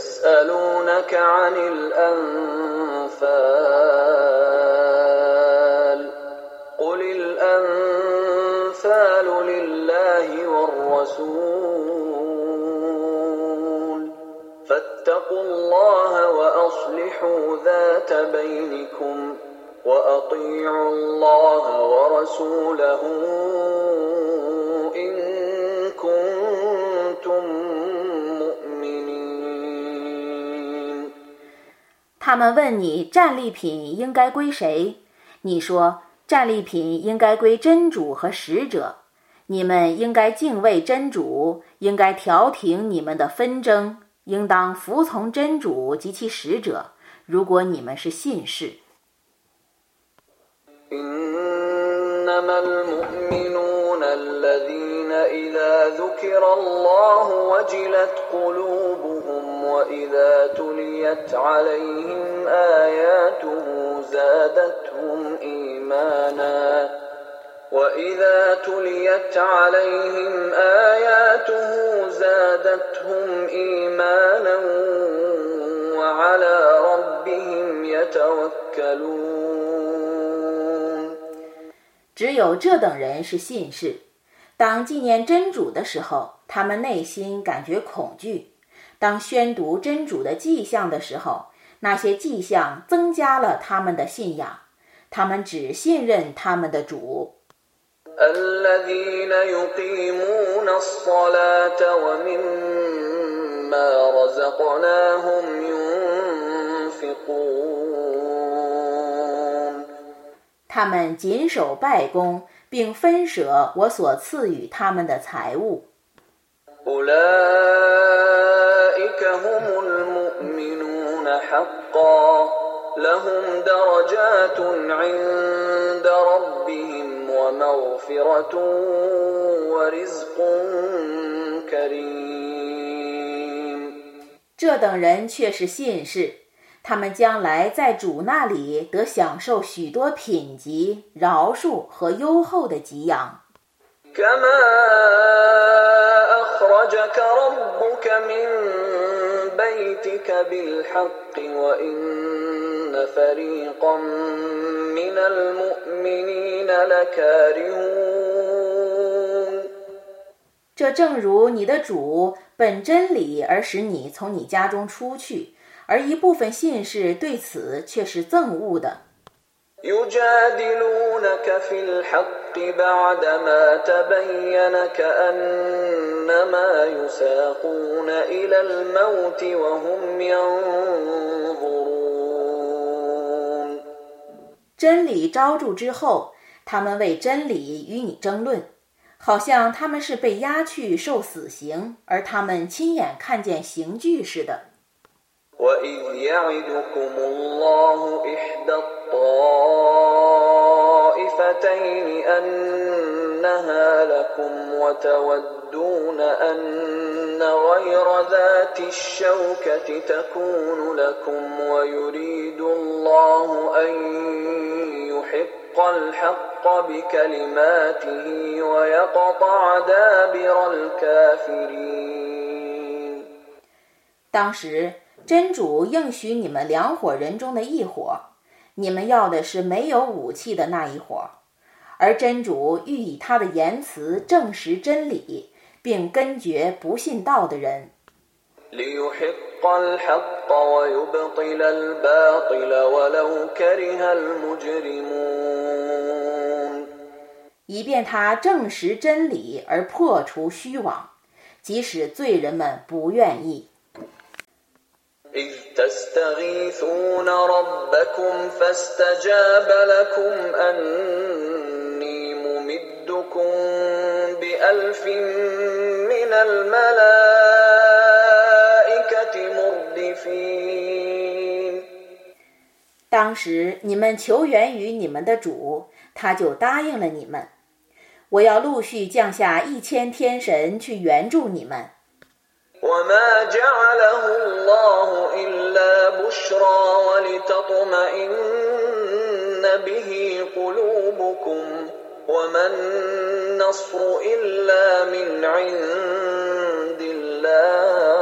يسألونك عن الأنفال قل الأنفال لله والرسول فاتقوا الله وأصلحوا ذات بينكم وأطيعوا الله ورسوله 他们问你战利品应该归谁？你说战利品应该归真主和使者。你们应该敬畏真主，应该调停你们的纷争，应当服从真主及其使者。如果你们是信士。المؤمنون الذين إذا ذكر الله وجلت قلوبهم وإذا تليت عليهم آياته زادتهم إيمانا وإذا تليت عليهم آياته زادتهم إيمانا وعلى ربهم يتوكلون 只有这等人是信士。当纪念真主的时候，他们内心感觉恐惧；当宣读真主的迹象的时候，那些迹象增加了他们的信仰。他们只信任他们的主。他们谨守拜功并分舍我所赐予他们的财物。这等人却是信士。他们将来在主那里得享受许多品级饶恕和优厚的给养。这正如你的主本真理而使你从你家中出去。而一部分信士对此却是憎恶的。真理昭著之后，他们为真理与你争论，好像他们是被押去受死刑，而他们亲眼看见刑具似的。وإذ يعدكم الله إحدى الطائفتين أنها لكم وتودون أن غير ذات الشوكة تكون لكم ويريد الله أن يحق الحق بكلماته ويقطع دابر الكافرين. 当时真主应许你们两伙人中的一伙你们要的是没有武器的那一伙。而真主欲以他的言辞证实真理并根绝不信道的人。以便他证实真理而破除虚妄即使罪人们不愿意。إذ تستغيثون ربكم فاستجاب لكم أني ممدكم بألف من الملائكة مردفين 当时你们求援于你们的主，他就答应了你们。我要陆续降下一千天神去援助你们。 وما جعله الله إلا بشرى ولتطمئن به قلوبكم وما النصر إلا من عند الله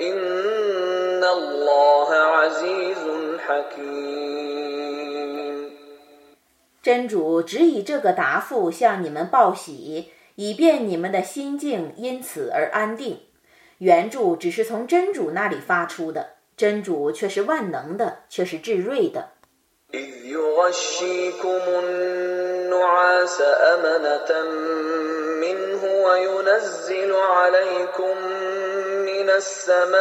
إن الله عزيز حكيم. 真主只以这个答复向你们报喜，以便你们的心境因此而安定。援助只是从真主那里发出的，真主却是万能的，却是至睿的。إذ يغشيكم النعاس أمنة منه وينزل عليكم من السماء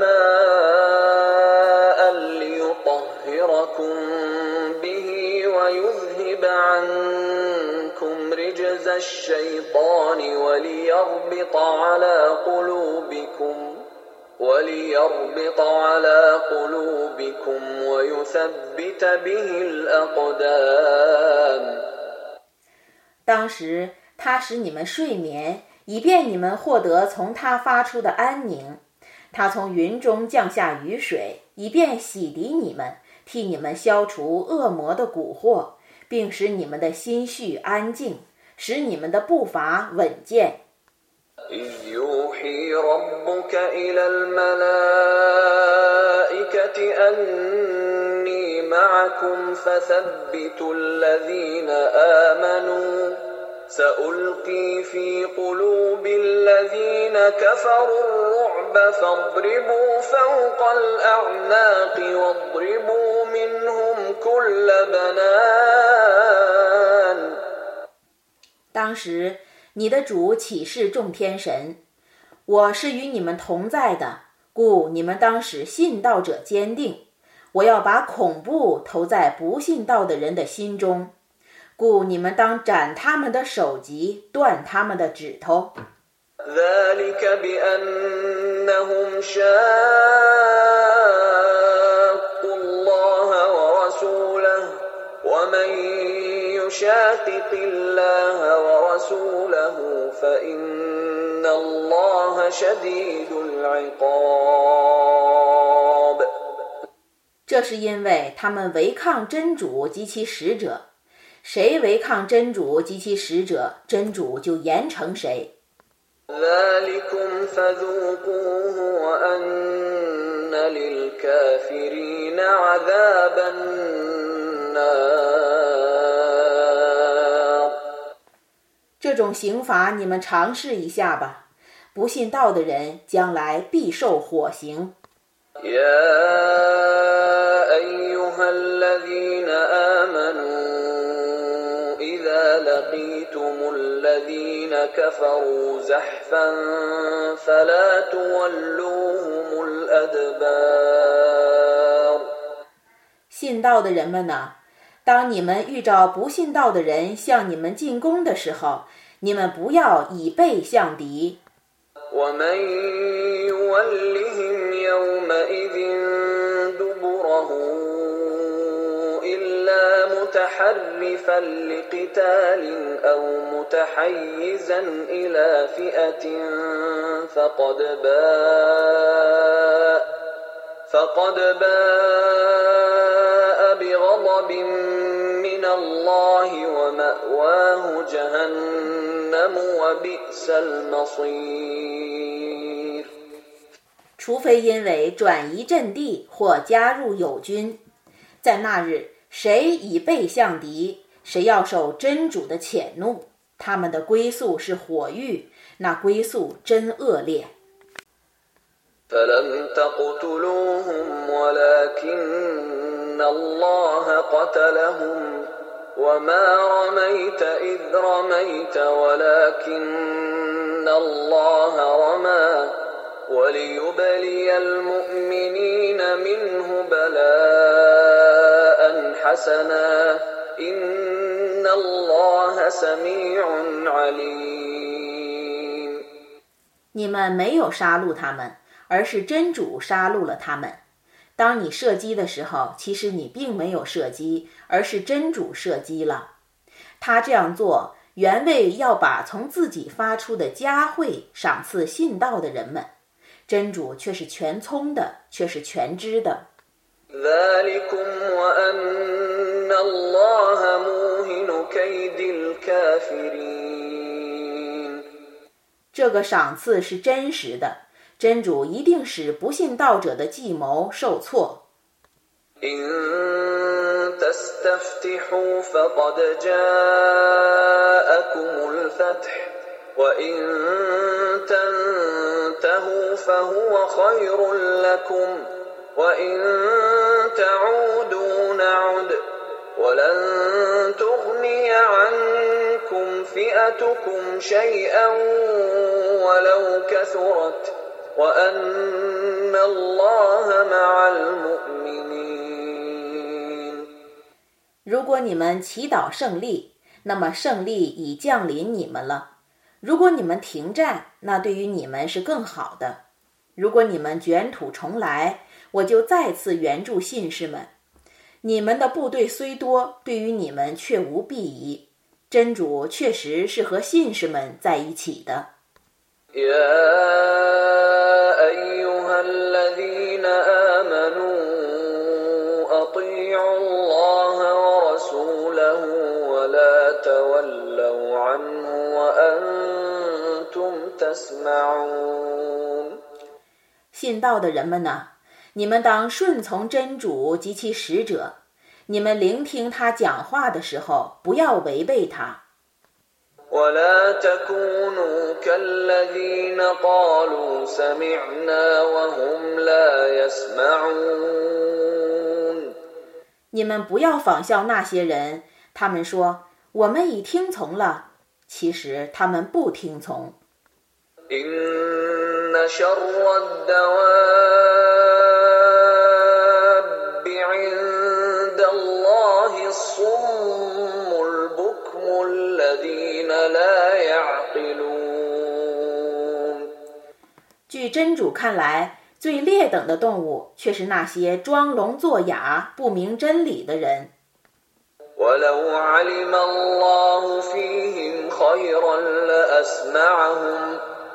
ماء ليطهركم به ويذهب عنكم رجز الشيطان وليربط على قلوبكم وليربط على قلوبكم ويثبت به الأقدام 当时他使你们睡眠，以便你们获得从他发出的安宁。他从云中降下雨水，以便洗涤你们，替你们消除恶魔的蛊惑，并使你们的心绪安静， 使你们的步伐稳健。إذ يوحي ربك إلى الملائكة أني معكم فثبتوا الذين آمنوا سألقي في قلوب الذين كفروا الرعب فاضربوا فوق الأعناق واضربوا منهم كل بنان 当时，你的主启示众天神：“我是与你们同在的，故你们当使信道者坚定。我要把恐怖投在不信道的人的心中，故你们当斩他们的首级，断他们的指头。” ذلك بأنهم شاقوا الله ورسوله ومن يشاقق الله ورسوله فإن الله شديد العقاب 这是因为他们违抗真主及其使者，谁违抗真主及其使者，真主就严惩谁。 ذلكم فذوقوه وأن للكافرين عذاب النار 这种刑罚你们尝试一下吧。不信道的人将来必受火刑。信道的人们呐当你们遇着不信道的人向你们进攻的时候你们不要以背向敌。 ومن يولهم يومئذ دبره إلا متحرفا لقتال أو متحيزا إلى فئة فقد باء فقد باء بغضب من الله ومأواه جهنم وبئس المصير 除非因为转移阵地或加入友军，在那日，谁以背向敌，谁要受真主的谴怒。他们的归宿是火狱，那归宿真恶劣。 فلم تقتلوهم ولكن الله قتلهم وما رميت إذ رميت ولكن الله رمى وليبلي المؤمنين منه بلاء حسنا إن الله سميع عليم 你们没有杀戮他们，而是真主杀戮了他们。 当你射击的时候，其实你并没有射击，而是真主射击了。他这样做，原为要把从自己发出的佳慧赏赐信道的人们，真主却是全聪的，却是全知的。这个赏赐是真实的。真主一定使不信道者的计谋受挫。如果你们祈祷胜利，那么胜利已降临你们了；如果你们停战，那对于你们是更好的；如果你们卷土重来，我就再次援助信士们。你们的部队虽多，对于你们却无裨益。真主确实是和信士们在一起的。信道的人们呐，你们当顺从真主及其使者。你们聆听他讲话的时候，不要违背他。你们不要仿效那些人，他们说我们已听从了，其实他们不听从。据真主看来，最劣等的动物却是那些装聋作哑、不明真理的人。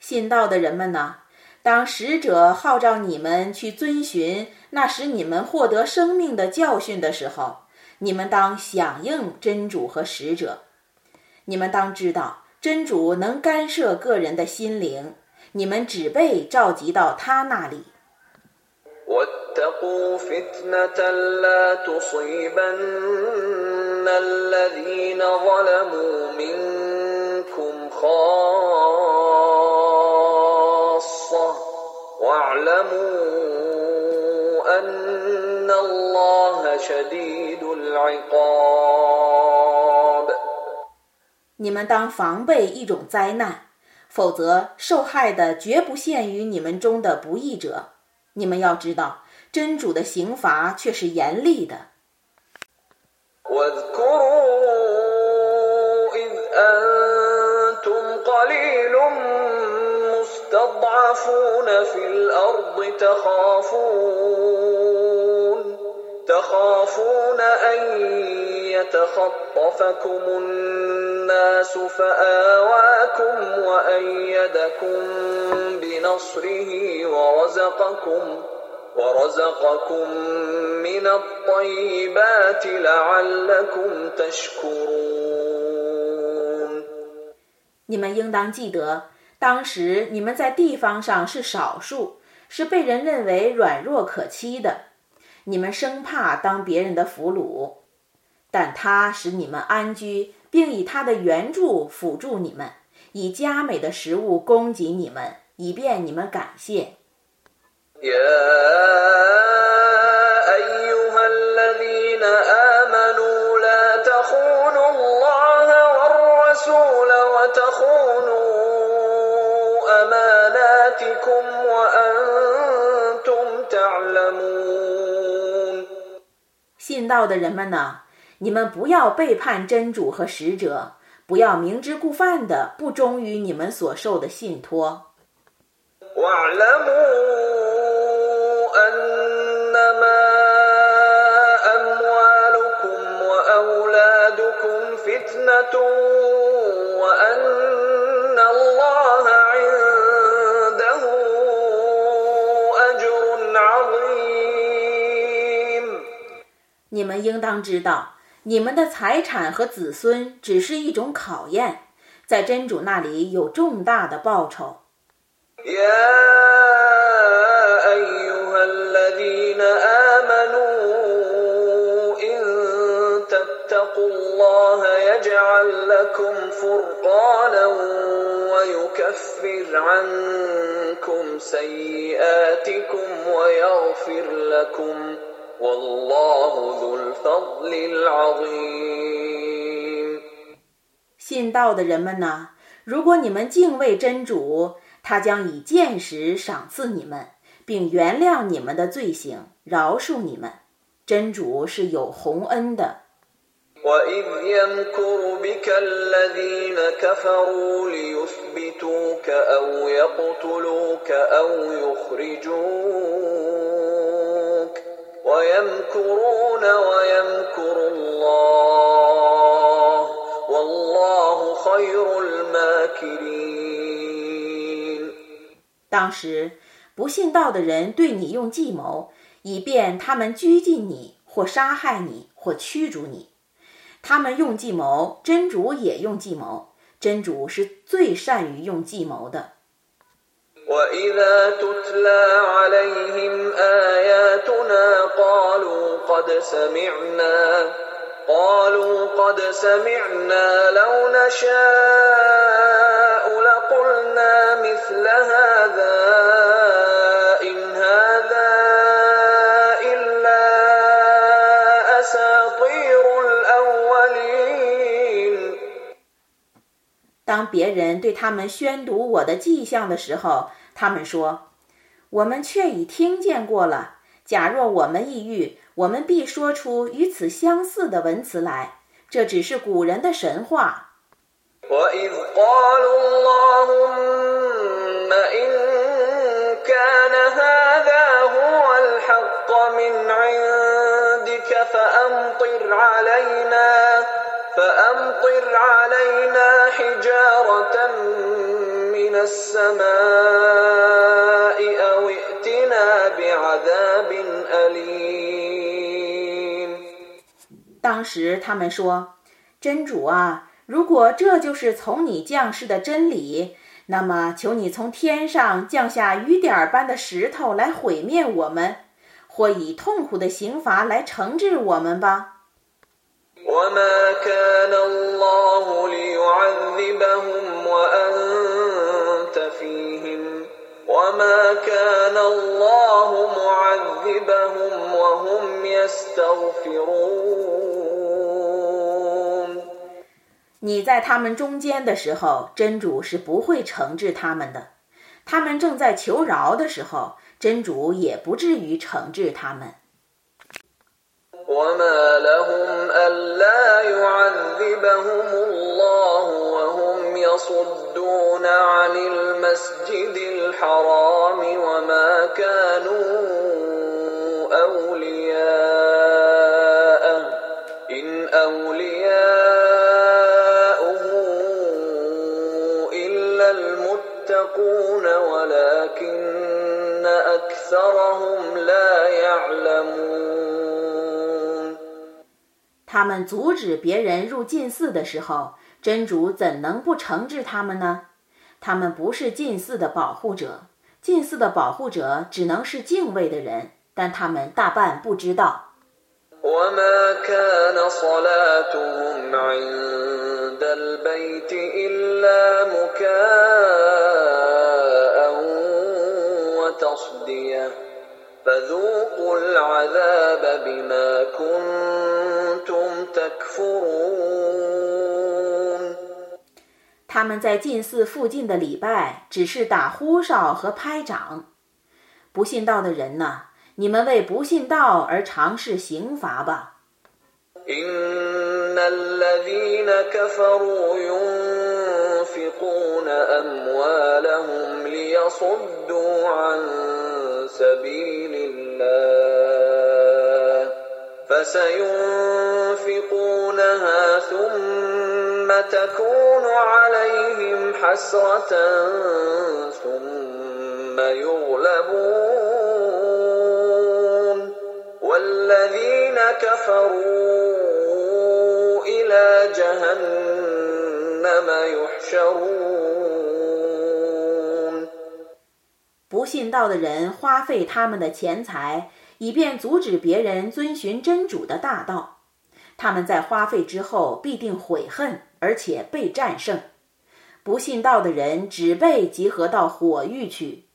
信道的人们呐，当使者号召你们去遵循那使你们获得生命的教训的时候，你们当响应真主和使者。你们当知道，真主能干涉个人的心灵，你们只被召集到他那里。你们当防备一种灾难，否则受害的绝不限于你们中的不义者。你们要知道，真主的刑罚却是严厉的。你们应当记得， 当时你们在地方上是少数，是被人认为软弱可欺的。你们生怕当别人的俘虏，但他使你们安居，并以他的援助辅助你们，以佳美的食物供给你们，以便你们感谢。信道的人们呢你们不要背叛真主和使者不要明知故犯的不忠于你们所受的信托。们应当知道，你们的财产和子孙只是一种考验，在真主那里有重大的报酬。信道的人们呐，如果你们敬畏真主，他将以见识赏赐你们，并原谅你们的罪行，饶恕你们。真主是有洪恩的。当时，不信道的人对你用计谋，以便他们拘禁你，或杀害你，或驱逐你。他们用计谋，真主也用计谋。真主是最善于用计谋的。当别人对他们宣读我的迹象的时候， 他们说：“我们却已听见过了。假若我们抑郁，我们必说出与此相似的文词来。这只是古人的神话。”当时他们说：“真主啊，如果这就是从你降世的真理，那么求你从天上降下雨点般的石头来毁灭我们，或以痛苦的刑罚来惩治我们吧。”你在他们中间的时候，真主是不会惩治他们的；他们正在求饶的时候，真主也不至于惩治他们。وما لهم ألا يعذبهم الله وهم يصدون عن المسجد الحرام وما كانوا أولياء إن أولياءه إلا المتقون ولكن أكثرهم لا يعلمون 他们阻止别人入禁寺的时候，真主怎能不惩治他们呢？他们不是禁寺的保护者，禁寺的保护者只能是敬畏的人，但他们大半不知道。他们在禁寺附近的礼拜，只是打呼哨和拍掌。不信道的人呐，你们为不信道而尝试刑罚吧。 إن الذين كفروا ينفقون أموالهم ليصدوا عن سبيل الله فسينفقونها ثم تكون عليهم حسرة ثم يغلبون والذين كفروا إلى جهنم يحشرون 不信道的人花费他们的钱财， 以便阻止别人遵循真主的大道。他们在花费之后必定悔恨，而且被战胜。不信道的人只被集合到火域去。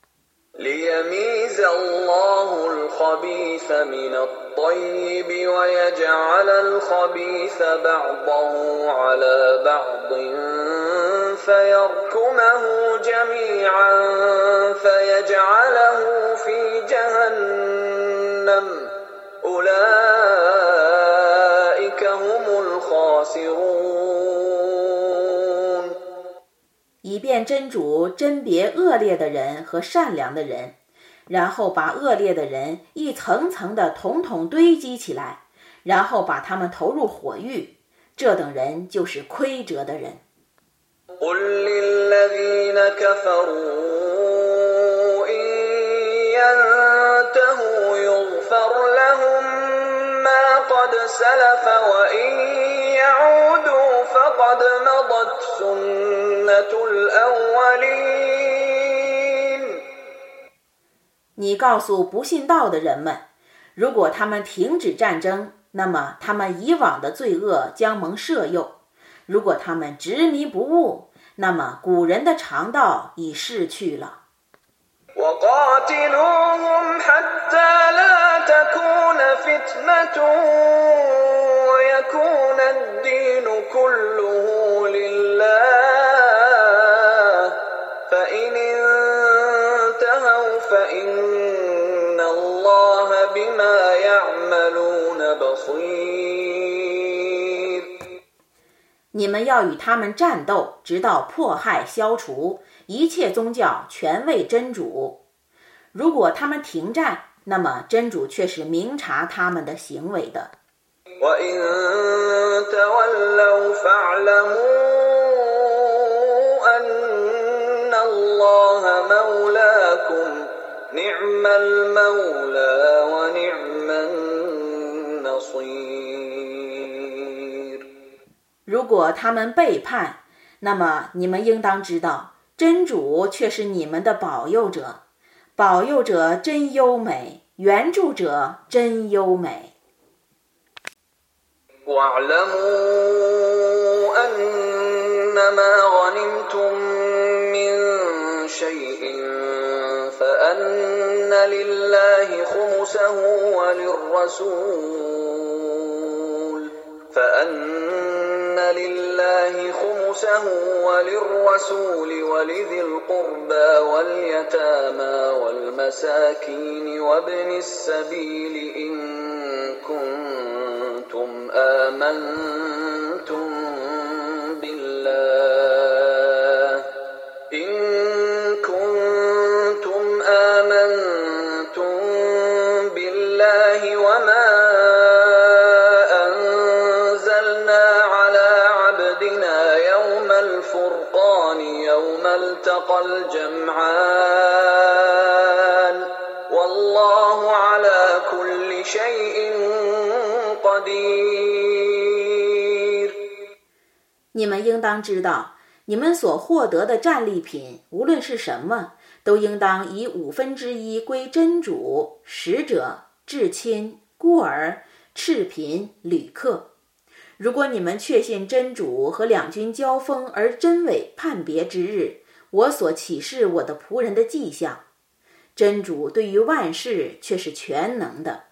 ليميز الله الخبيث من الطيب ويجعل الخبيث بعضه على بعض فيركمه جميعا فيجعله في جهنم أولئك هم الخاسرون 以便真主甄别恶劣的人和善良的人，然后把恶劣的人一层层的统统堆积起来，然后把他们投入火域。这等人就是亏折的人。 قل للذين كفروا إن ينتهوا يغفر لهم ما قد سلف وإن يعودوا فقد مضت سنة الأولين 你告诉不信道的人们，如果他们停止战争，那么他们以往的罪恶将蒙赦宥；如果他们执迷不悟，那么古人的长道已逝去了。 وقاتلوهم حتى لا تكون فتنة ويكون الدين كله لله. فإن انتهوا فإن الله بما يعملون بصير. 你们要与他们战斗，直到迫害消除，一切宗教全为真主。如果他们停战，那么真主却是明察他们的行为的。如果他们背叛，那么你们应当知道，真主却是你们的保佑者，保佑者真优美，援助者真优美。فأن لله خمسه وللرسول ولذي القربى واليتامى والمساكين وابن السبيل إن كنتم آمنتم أنزلنا على عبدنا يوم الفرقان يوم التقى الجمعان والله على كل شيء قدير 你们应当知道，你们所获得的战利品，无论是什么，都应当以五分之一归真主、使者、至亲、孤儿、赤贫、旅客。 如果你们确信真主和两军交锋而真伪判别之日，我所启示我的仆人的迹象，真主对于万事却是全能的。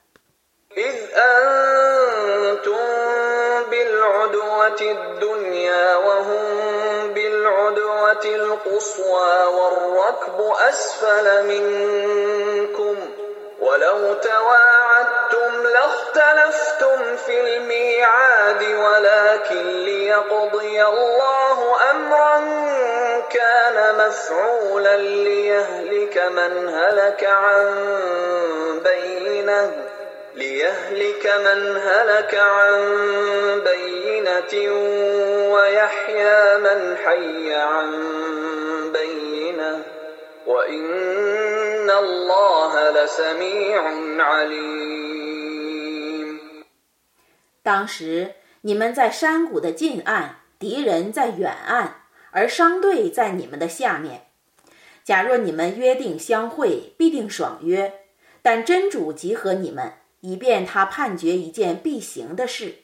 ولو تواعدتم لاختلفتم في الميعاد ولكن ليقضي الله أمرا كان مفعولا ليهلك من هلك عن بينة ليهلك من هلك عن بينة ويحيى من حي عن بينة. 当时你们在山谷的近岸，敌人在远岸，而商队在你们的下面。假若你们约定相会，必定爽约；但真主集合你们，以便他判决一件必行的事，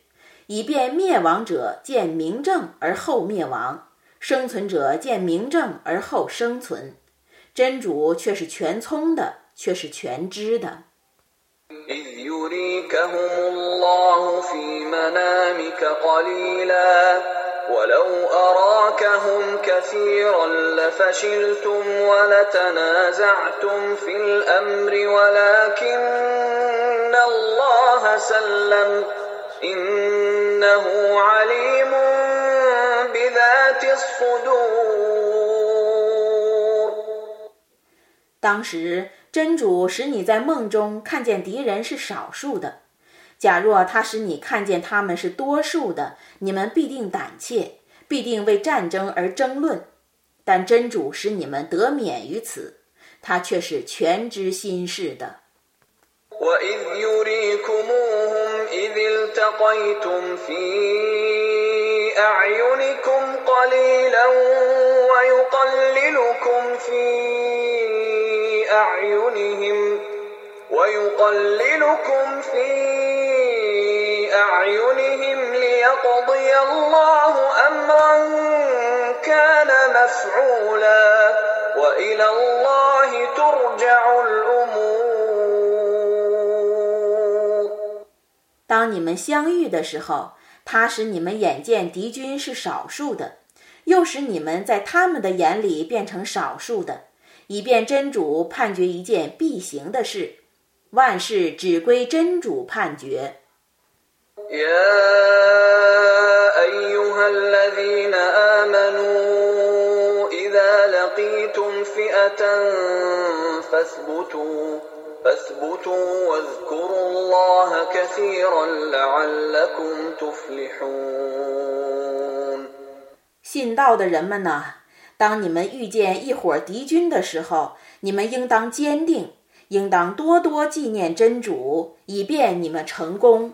以便灭亡者见明证而后灭亡，生存者见明证而后生存。真主却是全聪的，却是全知的。 当时真主使你在梦中看见敌人是少数的，假若他使你看见他们是多数的，你们必定胆怯，必定为战争而争论。但真主使你们得免于此，他却是全知心事的。当你们相遇的时候，他使你们眼见敌军是少数的，又使你们在他们的眼里变成少数的，以便真主判决一件必行的事。万事只归真主判决。信道的人们呐，当你们遇见一伙敌军的时候，你们应当坚定，应当多多纪念真主，以便你们成功。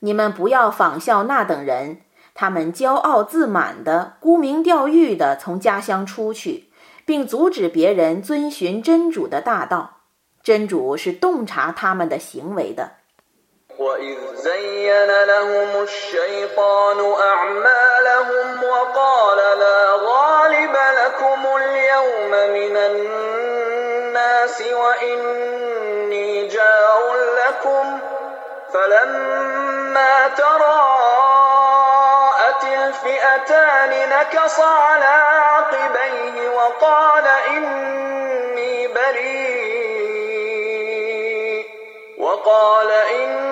你们不要仿效那等人，他们骄傲自满的、沽名钓誉的从家乡出去，并阻止别人遵循真主的大道。真主是洞察他们的行为的。وإذ زين لهم الشيطان أعمالهم وقال لا غالب لكم اليوم من الناس وإني جار لكم فلما تراءت الفئتان نكص على عقبيه وقال إني بريء وقال إني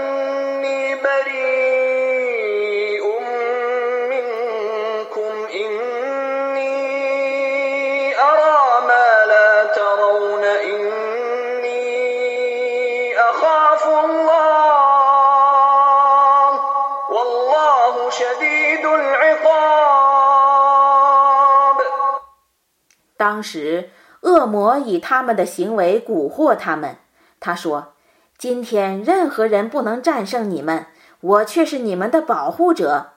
当时，恶魔以他们的行为蛊惑他们。他说：“今天任何人不能战胜你们，我却是你们的保护者。”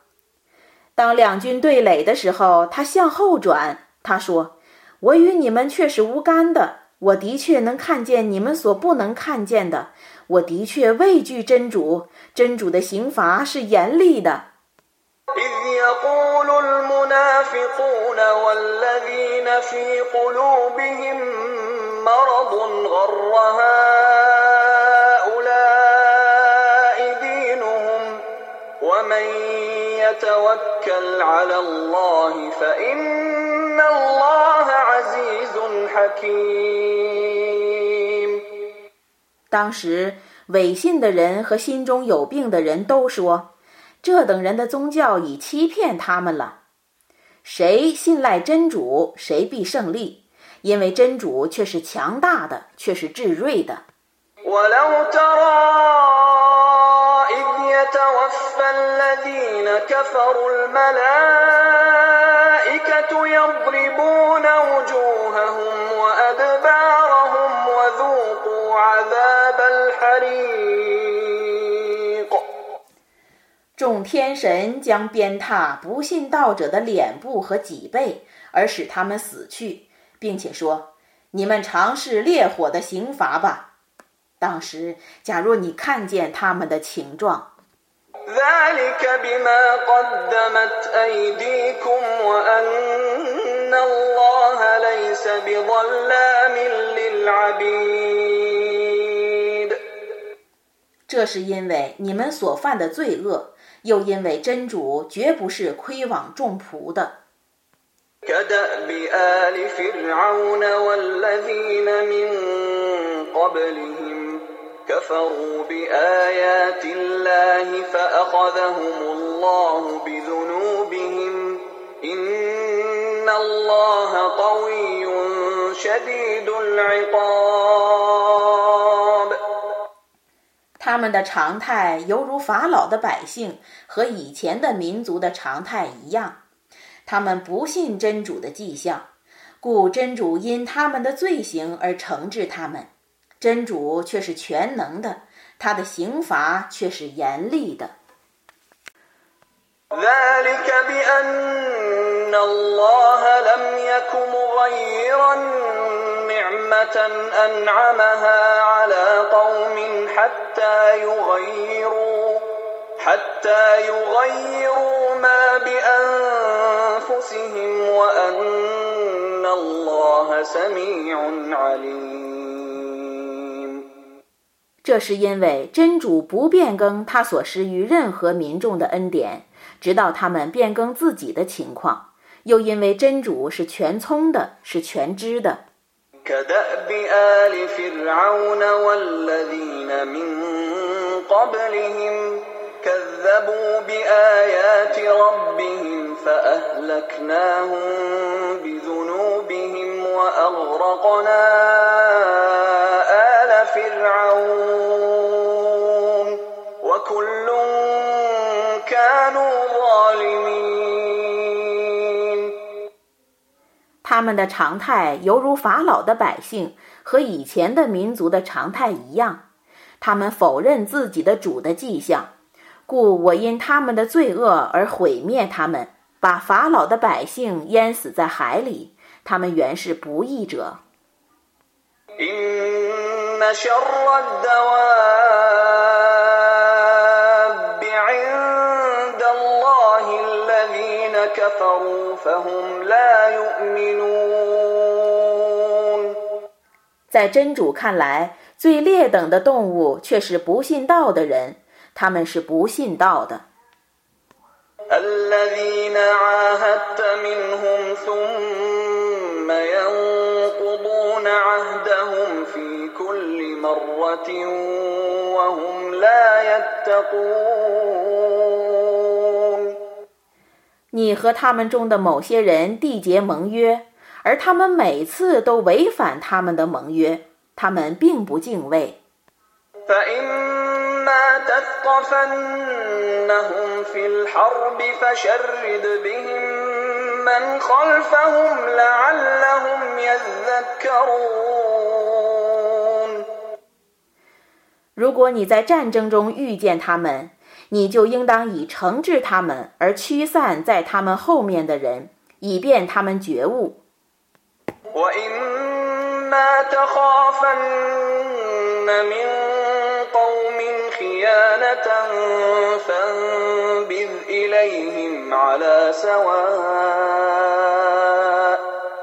当两军对垒的时候，他向后转。他说：“我与你们却是无干的。我的确能看见你们所不能看见的。我的确畏惧真主，真主的刑罚是严厉的。” إذ يقول المنافقون والذين في قلوبهم مرض غر هؤلاء دينهم ومن يتوكل على الله فإن الله عزيز حكيم 当时，伪信的人和心中有病的人都说。 这等人的宗教已欺骗他们了。谁信赖真主，谁必胜利，因为真主却是强大的，却是至睿的。众天神将鞭挞不信道者的脸部和脊背，而使他们死去，并且说：“你们尝试烈火的刑罚吧。”当时，假若你看见他们的情状，这是因为你们所犯的罪恶。又因为真主绝不是亏枉众仆的。他们的常态犹如法老的百姓和以前的民族的常态一样，他们不信真主的迹象，故真主因他们的罪行而惩治他们。真主却是全能的，他的刑罚却是严厉的。这是因为真主不变更他所施于任何民众的恩典，直到他们变更自己的情况；又因为真主是全聪的，是全知的。كدأب آل فرعون والذين من قبلهم كذبوا بآيات ربهم فأهلكناهم بذنوبهم وأغرقنا آل فرعون. 他们的常态犹如法老的百姓和以前的民族的常态一样，他们否认自己的主的迹象，故我因他们的罪恶而毁灭他们，把法老的百姓淹死在海里。他们原是不义者。在真主看来，最劣等的动物却是不信道的人，他们是不信道的。你和他们中的某些人缔结盟约，而他们每次都违反他们的盟约他们并不敬畏。如果你在战争中遇见他们你就应当以惩治他们而驱散在他们后面的人以便他们觉悟。وإما تخافن من قوم خيانة فانبذ إليهم على سواء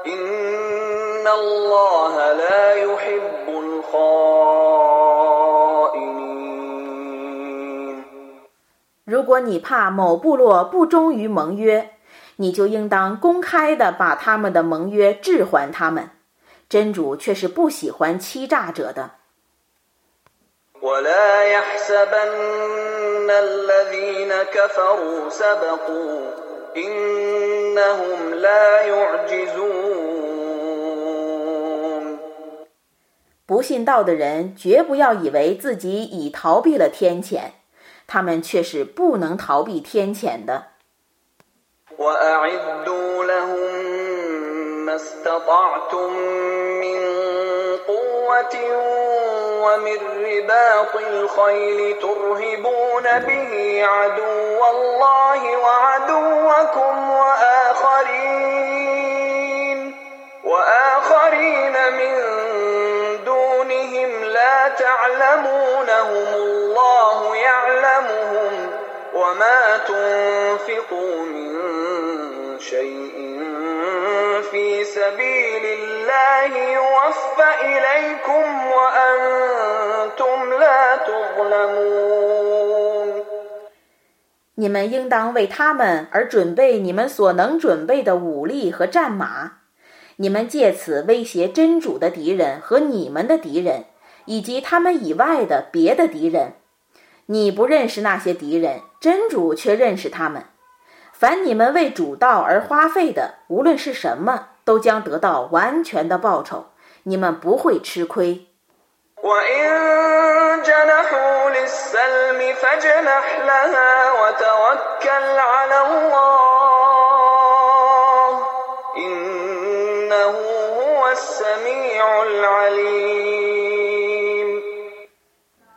إن الله لا يحب الخائنين 如果你怕某部落不忠于盟约， 你就应当公开的把他们的盟约置还他们。真主却是不喜欢欺诈者的。不信道的人绝不要以为自己已逃避了天谴，他们却是不能逃避天谴的。وأعدوا لهم ما استطعتم من قوة ومن رباط الخيل ترهبون به عدو الله وعدوكم وآخرين وآخرين من دونهم لا تعلمونهم الله يعلمهم وما تنفقوا من 你们应当为他们而准备你们所能准备的武力和战马，你们借此威胁真主的敌人和你们的敌人，以及他们以外的别的敌人。你不认识那些敌人，真主却认识他们。凡你们为主道而花费的，无论是什么，都将得到完全的报酬，你们不会吃亏。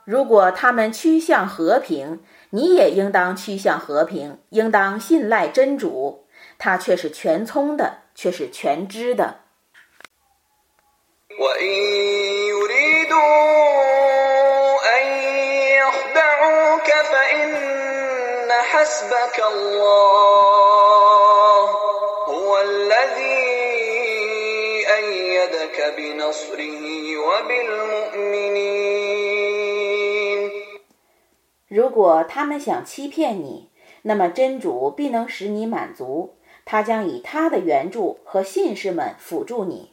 如果他们趋向和平，你也应当趋向和平，应当信赖真主，他却是全聪的，却是全知的。如果他们想欺骗你，那么真主必能使你满足，他将以他的援助和信士们辅助你。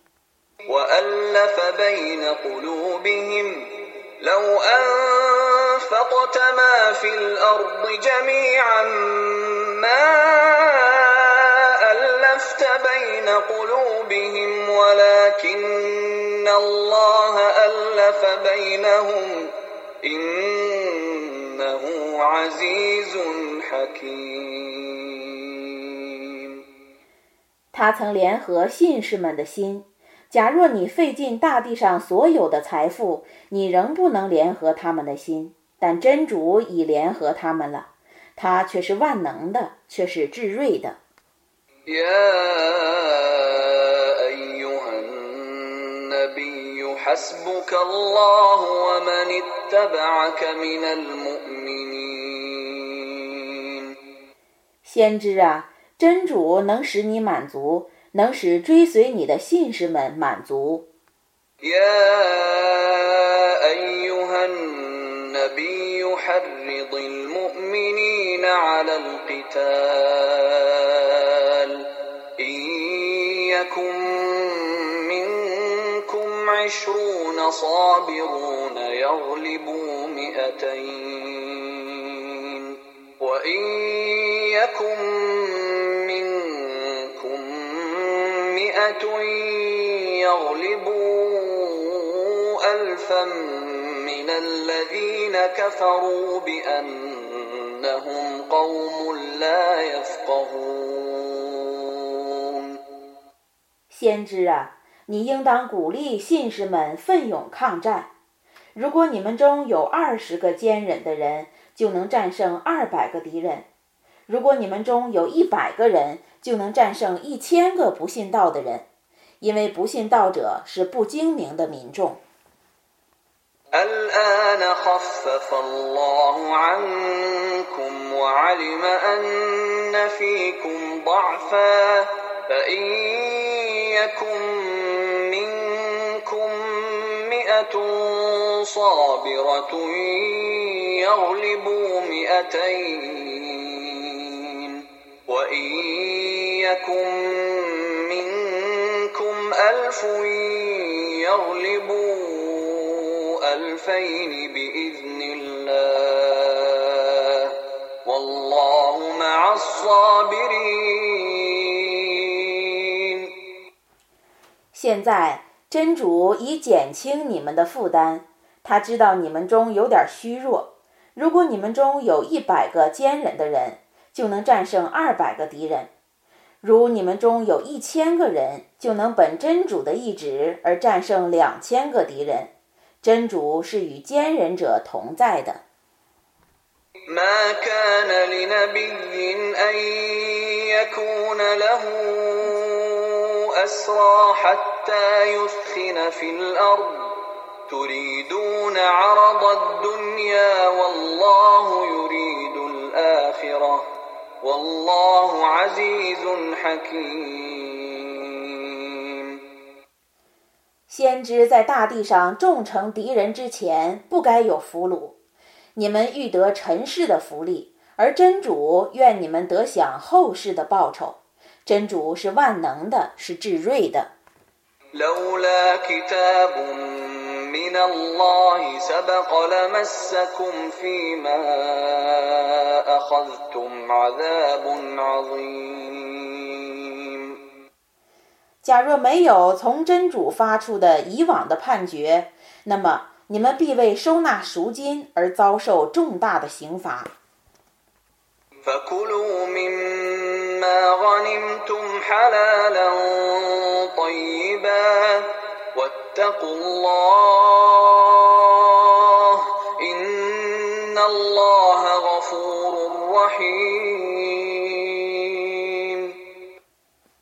他曾联合信士们的心。假若你费尽大地上所有的财富，你仍不能联合他们的心，但真主已联合他们了。他却是万能的，却是至睿的。先知啊，真主能使你满足，能使追随你的信士们满足。先知啊， 你应当鼓励信士们奋勇抗战。如果你们中有二十个坚忍的人，就能战胜二百个敌人；如果你们中有一百个人，就能战胜一千个不信道的人，因为不信道者是不精明的民众。صابرة يغلبوا مئتين وإن يكن منكم ألف يغلبوا ألفين بإذن الله والله مع الصابرين 现在真主已减轻你们的负担，他知道你们中有点虚弱。如果你们中有一百个坚忍的人，就能战胜二百个敌人。如你们中有一千个人，就能本真主的意志而战胜两千个敌人。真主是与坚忍者同在的。先知在大地上众成敌人之前，不该有俘虏。你们欲得尘世的福利，而真主愿你们得享后世的报酬。真主是万能的，是至睿的。假若没有从真主发出的以往的判决，那么你们必为收纳赎金而遭受重大的刑罚。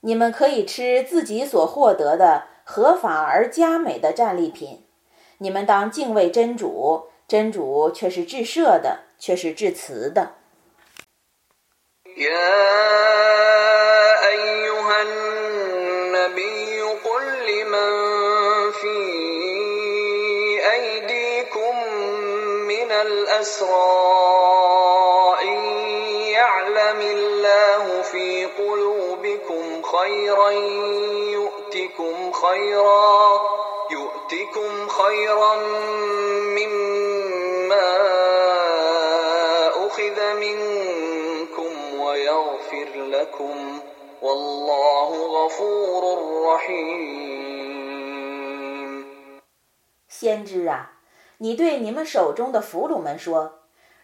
你们可以吃自己所获得的合法而佳美的战利品。你们当敬畏真主，真主却是至赦的，却是至慈的。يا أيها النبي قل لمن في أيديكم من الأسرى إن يعلم الله في قلوبكم خيرا يؤتكم خيرا يؤتكم خيرا 先知啊，你对你们手中的俘虏们说：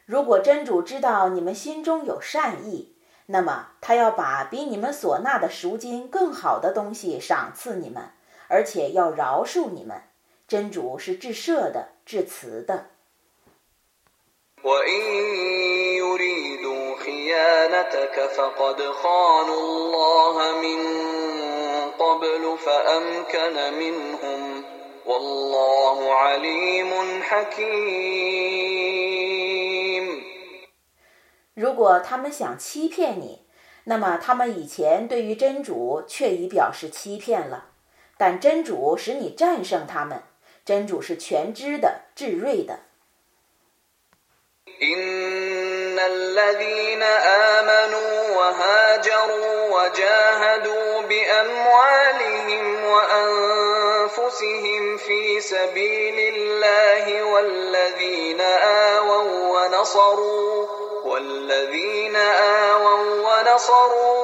如果真主知道你们心中有善意，那么他要把比你们所纳的赎金更好的东西赏赐你们，而且要饶恕你们。真主是至赦的、至慈的。如果他们想欺骗你，那么他们以前对于真主却已表示欺骗了。但真主使你战胜他们，真主是全知的、至睿的。الذين آمنوا وهاجروا وجاهدوا بأموالهم وأنفسهم في سبيل الله والذين آووا ونصروا والذين آووا ونصروا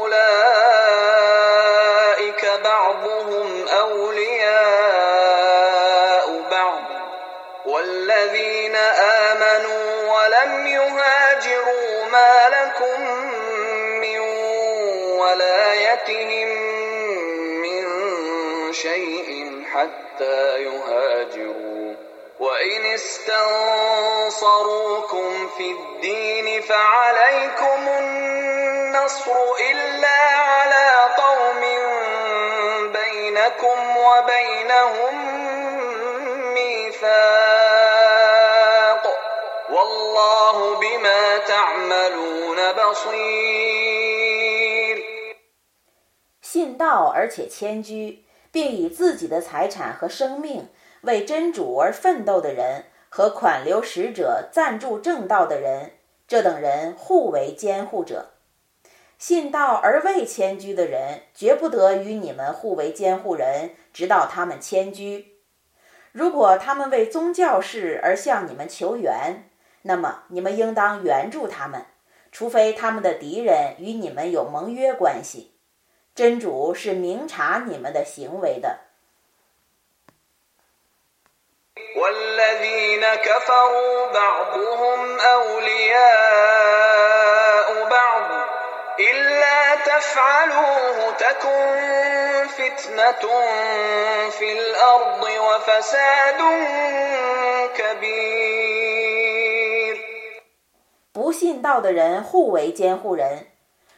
أولئك يأتهم من شيء حتى يهاجروا. وإن استنصروكم في الدين فعليكم النصر إلا على قوم بينكم وبينهم ميثاق والله بما تعملون بصير 信道而且谦居，并以自己的财产和生命为真主而奋斗的人，和款留使者赞助正道的人，这等人互为监护者。信道而未迁居的人，绝不得与你们互为监护人，直到他们迁居。如果他们为宗教事而向你们求援，那么你们应当援助他们，除非他们的敌人与你们有盟约关系。真主是明察你们的行为的。不信道的人互为监护人。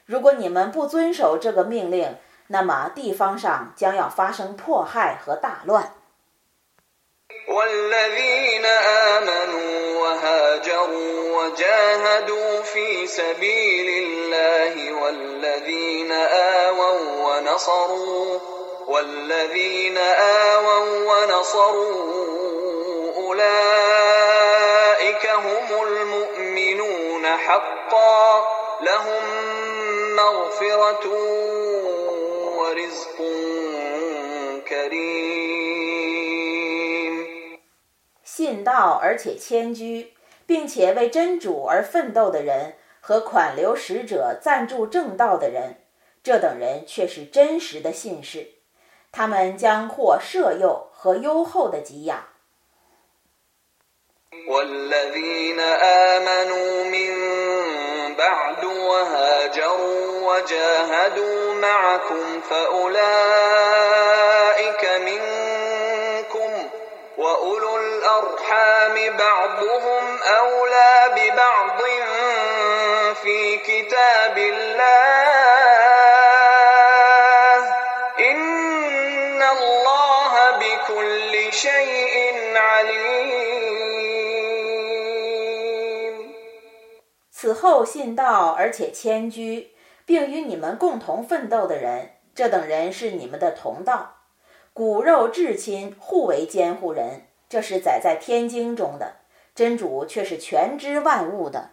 如果你们不遵守这个命令，那么地方上将要发生迫害和大乱。信道而且谦居，并且为真主而奋斗的人和款留使者赞助正道的人，这等人却是真实的信士，他们将获赦宥和优厚的给养。بعد وهاجروا وجاهدوا معكم فأولئك منكم وأولو الأرحام بعضهم أولى ببعض في كتاب الله 后信道而且谦居，并与你们共同奋斗的人，这等人是你们的同道，骨肉至亲，互为监护人。这是载在天经中的，真主却是全知万物的。